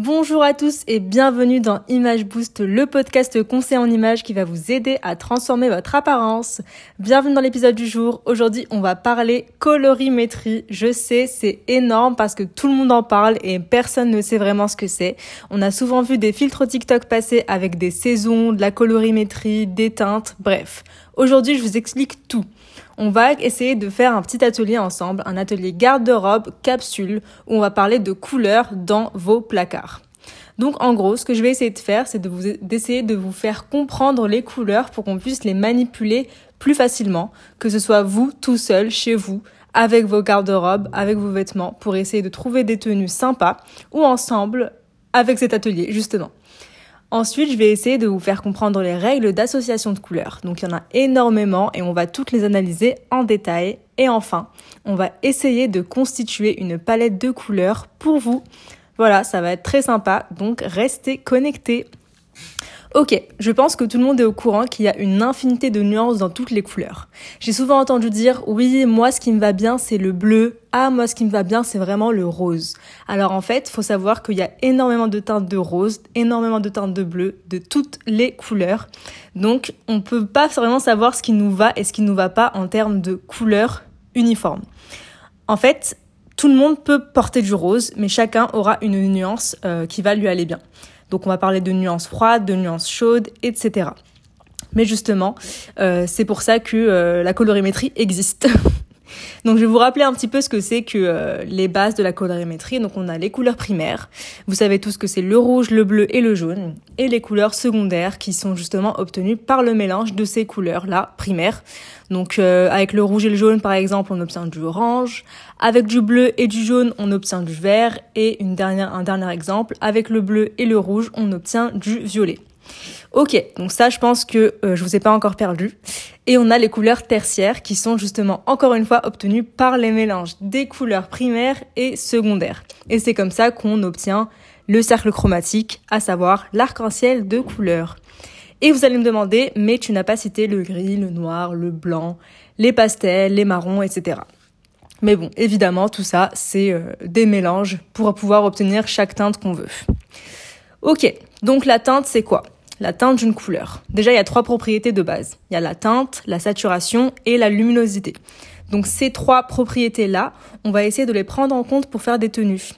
Bonjour à tous et bienvenue dans Image Boost, le podcast conseil en images qui va vous aider à transformer votre apparence. Bienvenue dans l'épisode du jour. Aujourd'hui, on va parler colorimétrie. Je sais, c'est énorme parce que tout le monde en parle et personne ne sait vraiment ce que c'est. On a souvent vu des filtres TikTok passer avec des saisons, de la colorimétrie, des teintes, bref. Aujourd'hui, je vous explique tout. On va essayer de faire un petit atelier ensemble, un atelier garde-robe capsule où on va parler de couleurs dans vos placards. Donc en gros, ce que je vais essayer de faire, c'est d'essayer de vous faire comprendre les couleurs pour qu'on puisse les manipuler plus facilement, que ce soit vous tout seul chez vous avec vos garde-robes, avec vos vêtements pour essayer de trouver des tenues sympas ou ensemble avec cet atelier justement. Ensuite, je vais essayer de vous faire comprendre les règles d'association de couleurs. Donc il y en a énormément et on va toutes les analyser en détail. Et enfin, on va essayer de constituer une palette de couleurs pour vous. Voilà, ça va être très sympa, donc restez connectés. Ok, je pense que tout le monde est au courant qu'il y a une infinité de nuances dans toutes les couleurs. J'ai souvent entendu dire oui, moi ce qui me va bien c'est le bleu, ah moi ce qui me va bien c'est vraiment le rose. Alors en fait, faut savoir qu'il y a énormément de teintes de rose, énormément de teintes de bleu, de toutes les couleurs. Donc on peut pas vraiment savoir ce qui nous va et ce qui nous va pas en termes de couleurs uniformes. En fait, tout le monde peut porter du rose, mais chacun aura une nuance euh, qui va lui aller bien. Donc on va parler de nuances froides, de nuances chaudes, etc. Mais justement, euh, c'est pour ça que euh, la colorimétrie existe. Donc je vais vous rappeler un petit peu ce que c'est que euh, les bases de la colorimétrie. Donc on a les couleurs primaires. Vous savez tous que c'est le rouge, le bleu et le jaune. Et les couleurs secondaires qui sont justement obtenues par le mélange de ces couleurs-là primaires. Donc euh, avec le rouge et le jaune par exemple on obtient du orange. Avec du bleu et du jaune on obtient du vert. Et une dernière, un dernier exemple, avec le bleu et le rouge on obtient du violet. Ok, donc ça je pense que euh, je vous ai pas encore perdu. Et on a les couleurs tertiaires qui sont justement encore une fois obtenues par les mélanges des couleurs primaires et secondaires. Et c'est comme ça qu'on obtient le cercle chromatique, à savoir l'arc-en-ciel de couleurs. Et vous allez me demander, mais tu n'as pas cité le gris, le noir, le blanc, les pastels, les marrons, etc. Mais bon, évidemment, tout ça, c'est euh, des mélanges pour pouvoir obtenir chaque teinte qu'on veut. Ok, donc la teinte, c'est quoi? La teinte d'une couleur. Déjà, il y a trois propriétés de base. Il y a la teinte, la saturation et la luminosité. Donc ces trois propriétés-là, on va essayer de les prendre en compte pour faire des tenues.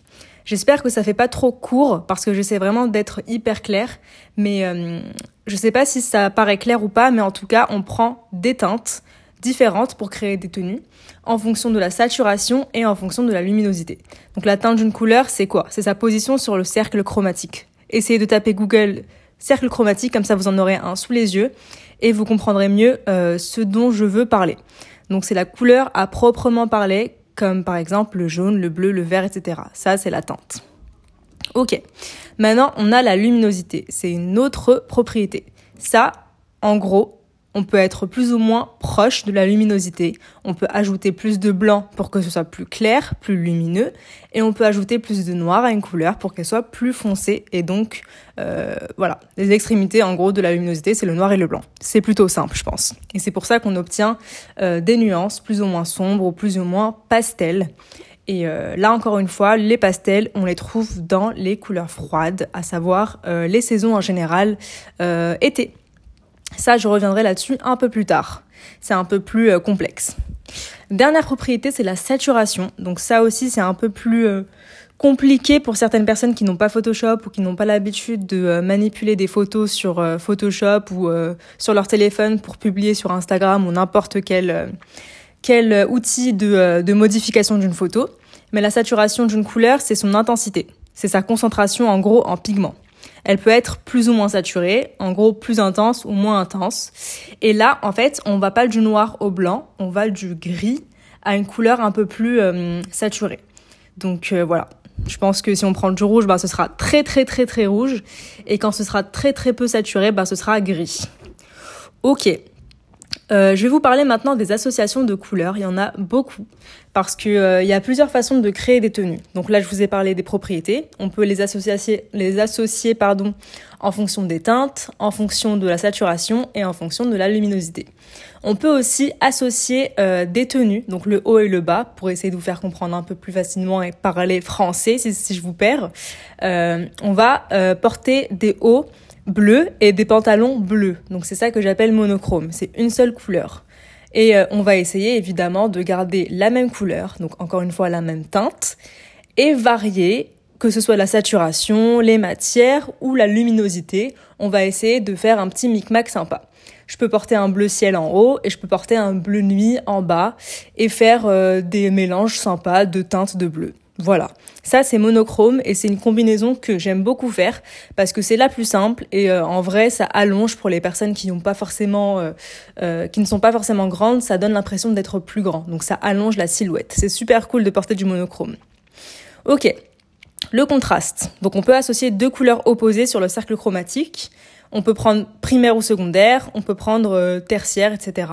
J'espère que ça fait pas trop court parce que j'essaie vraiment d'être hyper clair, mais euh, je sais pas si ça paraît clair ou pas, mais en tout cas, on prend des teintes différentes pour créer des tenues en fonction de la saturation et en fonction de la luminosité. Donc la teinte d'une couleur, c'est quoi? C'est sa position sur le cercle chromatique. Essayez de taper Google cercle chromatique, comme ça vous en aurez un sous les yeux et vous comprendrez mieux euh, ce dont je veux parler. Donc c'est la couleur à proprement parler, comme par exemple le jaune, le bleu, le vert, etc. Ça c'est la teinte. Ok. Maintenant on a la luminosité. C'est une autre propriété. Ça, en gros, on peut être plus ou moins proche de la luminosité. On peut ajouter plus de blanc pour que ce soit plus clair, plus lumineux, et on peut ajouter plus de noir à une couleur pour qu'elle soit plus foncée. Et donc, euh, voilà, les extrémités en gros de la luminosité, c'est le noir et le blanc. C'est plutôt simple, je pense. Et c'est pour ça qu'on obtient euh, des nuances plus ou moins sombres ou plus ou moins pastels. Et euh, là encore une fois, les pastels, on les trouve dans les couleurs froides, à savoir les saisons en général été. Ça, je reviendrai là-dessus un peu plus tard. C'est un peu plus euh, complexe. Dernière propriété, c'est la saturation. Donc ça aussi, c'est un peu plus euh, compliqué pour certaines personnes qui n'ont pas Photoshop ou qui n'ont pas l'habitude de euh, manipuler des photos sur Photoshop ou sur leur téléphone pour publier sur Instagram ou n'importe quel, quel outil de, de modification d'une photo. Mais la saturation d'une couleur, c'est son intensité. C'est sa concentration en gros en pigments. Elle peut être plus ou moins saturée, en gros plus intense ou moins intense. Et là, en fait, on va pas du noir au blanc, on va du gris à une couleur un peu plus euh, saturée. Donc euh, voilà. Je pense que si on prend du rouge, bah, ce sera très très très très rouge. Et quand ce sera très très peu saturé, bah, ce sera gris. Ok, euh, je vais vous parler maintenant des associations de couleurs. Il y en a beaucoup parce que euh, il y a plusieurs façons de créer des tenues. Donc là, je vous ai parlé des propriétés. On peut les associer, les associer pardon, en fonction des teintes, en fonction de la saturation et en fonction de la luminosité. On peut aussi associer euh, des tenues, donc le haut et le bas, pour essayer de vous faire comprendre un peu plus facilement et parler français si, si je vous perds. Euh, on va porter des hauts bleus et des pantalons bleus. Donc c'est ça que j'appelle monochrome. C'est une seule couleur. Et on va essayer évidemment de garder la même couleur, donc encore une fois la même teinte, et varier que ce soit la saturation, les matières ou la luminosité. On va essayer de faire un petit micmac sympa je peux porter un bleu ciel en haut et je peux porter un bleu nuit en bas et faire euh, des mélanges sympas de teintes de bleu. Voilà, ça c'est monochrome et c'est une combinaison que j'aime beaucoup faire parce que c'est la plus simple et euh, en vrai ça allonge pour les personnes qui n'ont pas forcément, euh, qui ne sont pas forcément grandes, ça donne l'impression d'être plus grand, donc ça allonge la silhouette. C'est super cool de porter du monochrome. Ok, le contraste. Donc on peut associer deux couleurs opposées sur le cercle chromatique. On peut prendre primaire ou secondaire, on peut prendre euh, tertiaire, etc.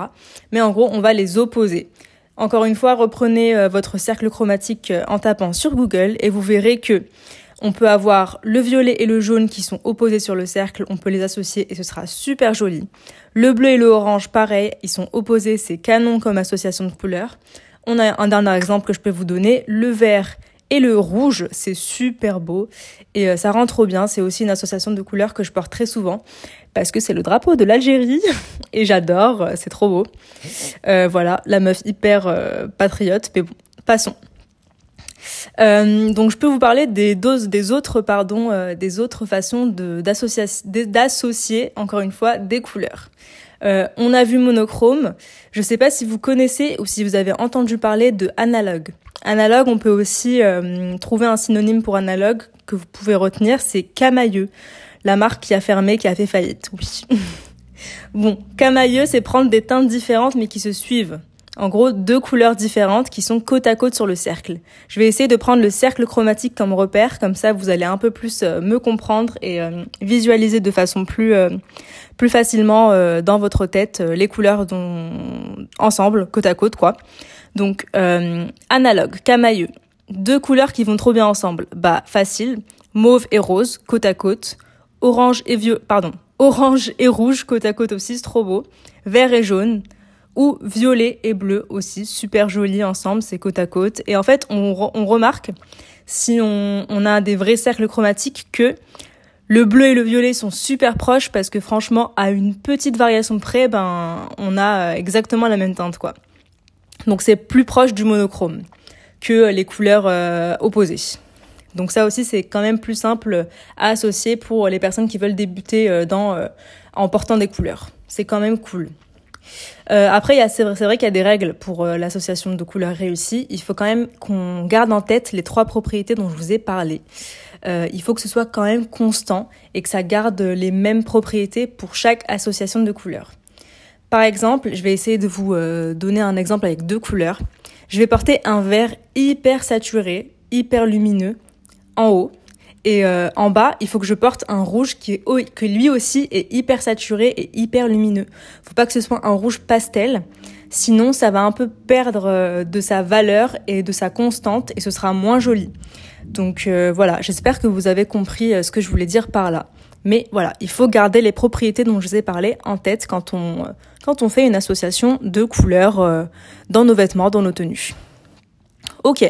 Mais en gros, on va les opposer. Encore une fois, reprenez euh, votre cercle chromatique euh, en tapant sur Google et vous verrez que on peut avoir le violet et le jaune qui sont opposés sur le cercle, on peut les associer et ce sera super joli. Le bleu et le orange, pareil, ils sont opposés, c'est canon comme association de couleurs. On a un dernier exemple que je peux vous donner, le vert et le rouge, c'est super beau et euh, ça rend trop bien. C'est aussi une association de couleurs que je porte très souvent parce que c'est le drapeau de l'Algérie et j'adore, euh, c'est trop beau. Euh, voilà, la meuf hyper patriote, mais bon, passons. donc je peux vous parler des doses, des autres pardon, des autres façons d'associer encore une fois des couleurs. on a vu monochrome. Je ne sais pas si vous connaissez ou si vous avez entendu parler de analogue. Analogue, on peut aussi euh, trouver un synonyme pour analogue que vous pouvez retenir, c'est Camailleux, la marque qui a fermé, qui a fait faillite. Oui. bon, Camailleux, c'est prendre des teintes différentes mais qui se suivent. En gros, deux couleurs différentes qui sont côte à côte sur le cercle. Je vais essayer de prendre le cercle chromatique comme repère, comme ça vous allez un peu plus euh, me comprendre et euh, visualiser de façon plus plus facilement dans votre tête les couleurs dont ensemble, côte à côte quoi. Donc, euh, analogue, camailleux. Deux couleurs qui vont trop bien ensemble. Bah, facile. Mauve et rose, côte à côte. Orange et vieux, pardon. Orange et rouge, côte à côte aussi, c'est trop beau. Vert et jaune. Ou violet et bleu aussi, super joli ensemble, c'est côte à côte. Et en fait, on, remarque, si on, on a des vrais cercles chromatiques, que le bleu et le violet sont super proches parce que franchement, à une petite variation près, ben, on a exactement la même teinte, quoi. Donc c'est plus proche du monochrome que les couleurs euh, opposées. Donc ça aussi c'est quand même plus simple à associer pour les personnes qui veulent débuter euh, dans euh, en portant des couleurs. C'est quand même cool. après, c'est vrai, qu'il y a des règles pour l'association de couleurs réussie. Il faut quand même qu'on garde en tête les trois propriétés dont je vous ai parlé. il faut que ce soit quand même constant et que ça garde les mêmes propriétés pour chaque association de couleurs. Par exemple, je vais essayer de vous euh, donner un exemple avec deux couleurs. Je vais porter un vert hyper saturé, hyper lumineux en haut. Et euh, en bas, il faut que je porte un rouge qui est que lui aussi est hyper saturé et hyper lumineux. Faut pas que ce soit un rouge pastel, sinon ça va un peu perdre euh, de sa valeur et de sa constante et ce sera moins joli. Donc voilà, j'espère que vous avez compris ce que je voulais dire par là. Mais voilà, il faut garder les propriétés dont je vous ai parlé en tête quand on, quand on fait une association de couleurs euh, dans nos vêtements, dans nos tenues. Ok.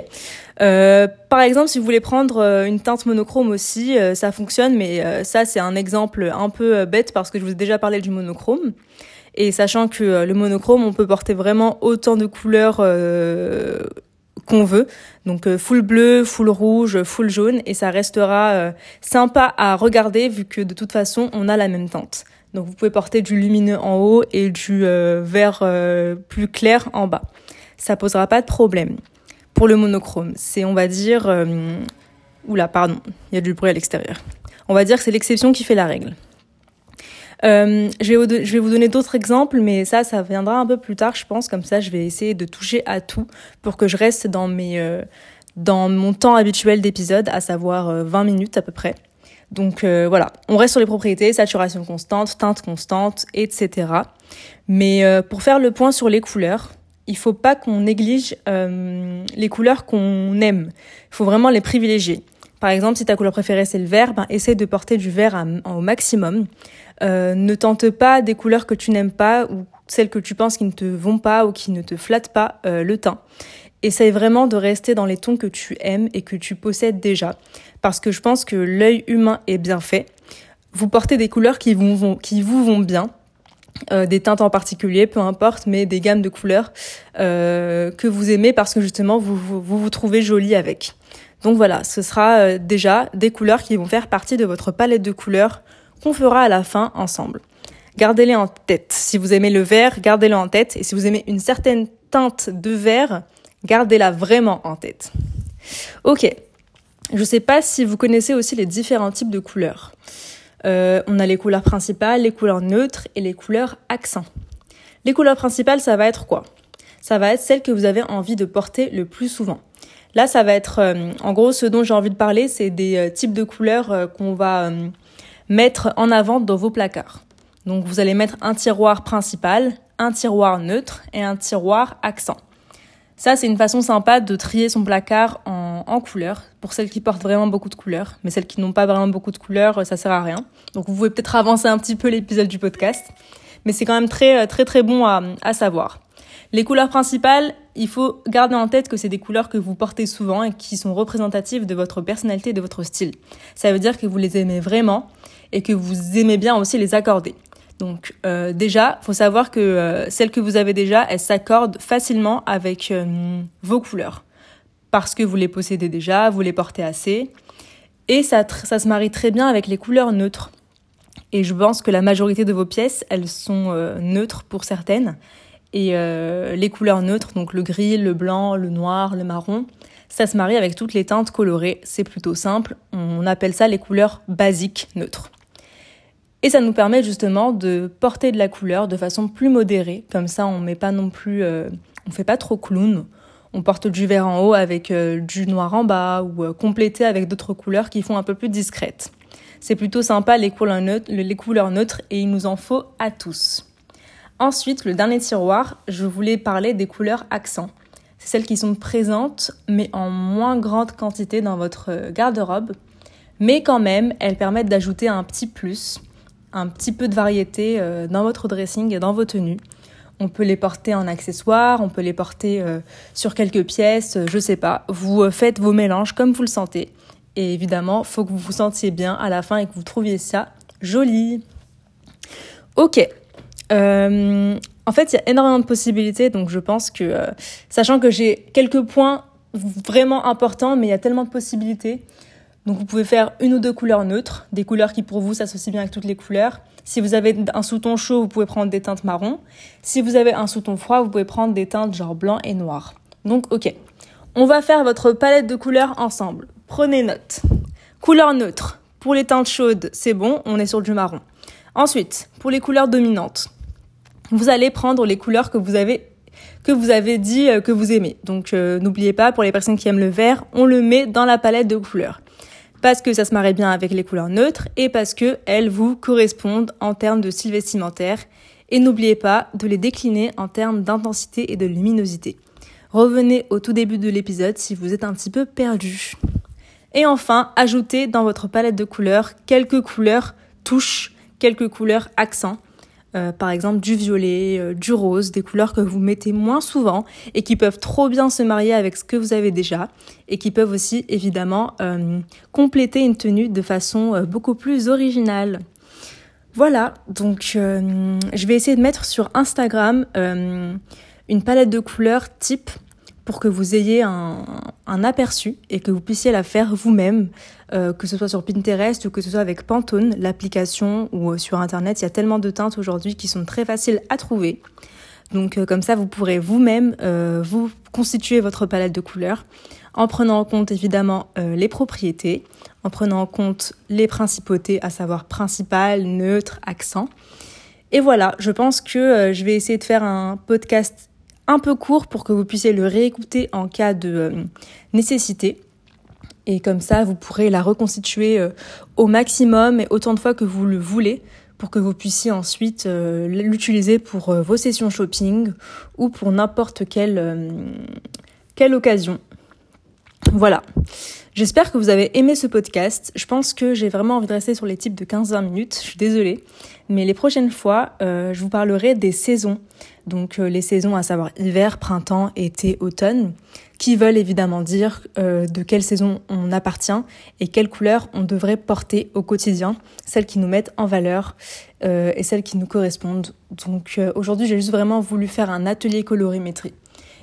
Euh, par exemple, si vous voulez prendre euh, une teinte monochrome aussi, ça fonctionne, mais ça c'est un exemple un peu bête parce que je vous ai déjà parlé du monochrome. Et sachant que le monochrome, on peut porter vraiment autant de couleurs qu'on veut. Donc euh, full bleu, full rouge, full jaune et ça restera euh, sympa à regarder vu que de toute façon on a la même teinte. Donc vous pouvez porter du lumineux en haut et du euh, vert plus clair en bas. Ça posera pas de problème. Pour le monochrome, c'est on va dire oula pardon, il y a du bruit à l'extérieur. On va dire que c'est l'exception qui fait la règle. Euh, je, vais, vous donner d'autres exemples, mais ça, ça viendra un peu plus tard, je pense. Comme ça, je vais essayer de toucher à tout pour que je reste dans mes, euh, dans mon temps habituel d'épisode, à savoir 20 euh, minutes à peu près. Donc euh, voilà, on reste sur les propriétés, saturation constante, teinte constante, etc. Mais pour faire le point sur les couleurs, il faut pas qu'on néglige les couleurs qu'on aime. Il faut vraiment les privilégier. Par exemple, si ta couleur préférée c'est le vert, ben essaie de porter du vert au maximum. Euh, ne tente pas des couleurs que tu n'aimes pas ou celles que tu penses qui ne te vont pas ou qui ne te flattent pas le teint. Essaye vraiment de rester dans les tons que tu aimes et que tu possèdes déjà. Parce que je pense que l'œil humain est bien fait. Vous portez des couleurs qui vont, qui vous vont bien. Euh, des teintes en particulier, peu importe, mais des gammes de couleurs euh, que vous aimez parce que justement vous vous, vous, trouvez jolie avec. Donc voilà, ce sera euh, déjà des couleurs qui vont faire partie de votre palette de couleurs qu'on fera à la fin ensemble. Gardez-les en tête. Si vous aimez le vert, gardez-le en tête. Et si vous aimez une certaine teinte de vert, Gardez-la vraiment en tête. Ok, je ne sais pas si vous connaissez aussi les différents types de couleurs. Euh, on a les couleurs principales, les couleurs neutres et les couleurs accents. Les couleurs principales, ça va être quoi? Ça va être celles que vous avez envie de porter le plus souvent. Là, ça va être, euh, en gros, ce dont j'ai envie de parler, c'est des euh, types de couleurs qu'on va mettre en avant dans vos placards. Donc, vous allez mettre un tiroir principal, un tiroir neutre et un tiroir accent. Ça, c'est une façon sympa de trier son placard en, en couleurs, pour celles qui portent vraiment beaucoup de couleurs. Mais celles qui n'ont pas vraiment beaucoup de couleurs, ça sert à rien. Donc vous pouvez peut-être avancer un petit peu l'épisode du podcast. Mais c'est quand même très très très bon à, à savoir. Les couleurs principales, il faut garder en tête que c'est des couleurs que vous portez souvent et qui sont représentatives de votre personnalité et de votre style. Ça veut dire que vous les aimez vraiment et que vous aimez bien aussi les accorder. Donc euh, déjà, faut savoir que euh, celles que vous avez déjà, elles s'accordent facilement avec euh, vos couleurs parce que vous les possédez déjà, vous les portez assez et ça, ça se marie très bien avec les couleurs neutres. Et je pense que la majorité de vos pièces, elles sont euh, neutres pour certaines et les couleurs neutres, donc le gris, le blanc, le noir, le marron, ça se marie avec toutes les teintes colorées. C'est plutôt simple. On appelle ça les couleurs basiques neutres. Et ça nous permet justement de porter de la couleur de façon plus modérée. Comme ça, on met pas non plus, euh, on fait pas trop clown. On porte du vert en haut avec euh, du noir en bas ou euh, complété avec d'autres couleurs qui font un peu plus discrètes. C'est plutôt sympa les couleurs, neutres, les couleurs neutres et il nous en faut à tous. Ensuite, le dernier tiroir, je voulais parler des couleurs accents. C'est celles qui sont présentes mais en moins grande quantité dans votre garde-robe. Mais quand même, elles permettent d'ajouter un petit plus un petit peu de variété euh, dans votre dressing et dans vos tenues. On peut les porter en accessoires, on peut les porter euh, sur quelques pièces, euh, je sais pas. Vous faites vos mélanges comme vous le sentez. Et évidemment, faut que vous vous sentiez bien à la fin et que vous trouviez ça joli. Ok. en fait, il y a énormément de possibilités, donc je pense que, sachant que j'ai quelques points vraiment importants, mais il y a tellement de possibilités, donc vous pouvez faire une ou deux couleurs neutres, des couleurs qui pour vous s'associent bien avec toutes les couleurs. Si vous avez un sous-ton chaud, vous pouvez prendre des teintes marron. Si vous avez un sous-ton froid, vous pouvez prendre des teintes genre blanc et noir. Donc ok, on va faire votre palette de couleurs ensemble. Prenez note. Couleur neutre. Pour les teintes chaudes, c'est bon, on est sur du marron. Ensuite, pour les couleurs dominantes, vous allez prendre les couleurs que vous avez que vous avez dit euh, que vous aimez. Donc euh, n'oubliez pas, pour les personnes qui aiment le vert, on le met dans la palette de couleurs parce que ça se marie bien avec les couleurs neutres et parce que elles vous correspondent en termes de style vestimentaire. Et n'oubliez pas de les décliner en termes d'intensité et de luminosité. Revenez au tout début de l'épisode si vous êtes un petit peu perdu. Et enfin, ajoutez dans votre palette de couleurs quelques couleurs touches, quelques couleurs accents euh, par exemple du violet, euh, du rose, des couleurs que vous mettez moins souvent et qui peuvent trop bien se marier avec ce que vous avez déjà et qui peuvent aussi évidemment euh, compléter une tenue de façon beaucoup plus originale. Voilà, donc je vais essayer de mettre sur Instagram une palette de couleurs type pour que vous ayez un, aperçu et que vous puissiez la faire vous-même, euh, que ce soit sur Pinterest ou que ce soit avec Pantone, l'application ou euh, sur Internet. Il y a tellement de teintes aujourd'hui qui sont très faciles à trouver. Donc euh, comme ça, vous pourrez vous-même vous constituer votre palette de couleurs en prenant en compte évidemment les propriétés, en prenant en compte les principautés, à savoir principal, neutre, accent. Et voilà, je pense que je vais essayer de faire un podcast un peu court pour que vous puissiez le réécouter en cas de euh, nécessité. Et comme ça, vous pourrez la reconstituer euh, au maximum et autant de fois que vous le voulez pour que vous puissiez ensuite euh, l'utiliser pour vos sessions shopping ou pour n'importe quelle, quelle occasion. Voilà. J'espère que vous avez aimé ce podcast. Je pense que j'ai vraiment envie de rester sur les types de 15-20 minutes. Je suis désolée. Mais les prochaines fois, euh, je vous parlerai des saisons. Donc euh, les saisons à savoir hiver, printemps, été, automne, qui veulent évidemment dire euh, de quelle saison on appartient et quelles couleurs on devrait porter au quotidien, celles qui nous mettent en valeur et celles qui nous correspondent. Donc aujourd'hui, j'ai juste vraiment voulu faire un atelier colorimétrie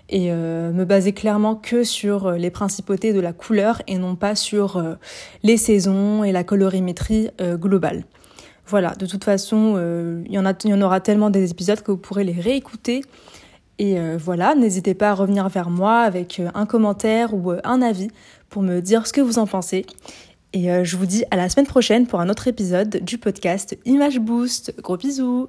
et euh, me baser clairement que sur euh, les principautés de la couleur et non pas sur euh, les saisons et la colorimétrie globale. Voilà, de toute façon, il y, y en aura tellement des épisodes que vous pourrez les réécouter. Et voilà, n'hésitez pas à revenir vers moi avec un commentaire ou un avis pour me dire ce que vous en pensez. Et je vous dis à la semaine prochaine pour un autre épisode du podcast Image Boost. Gros bisous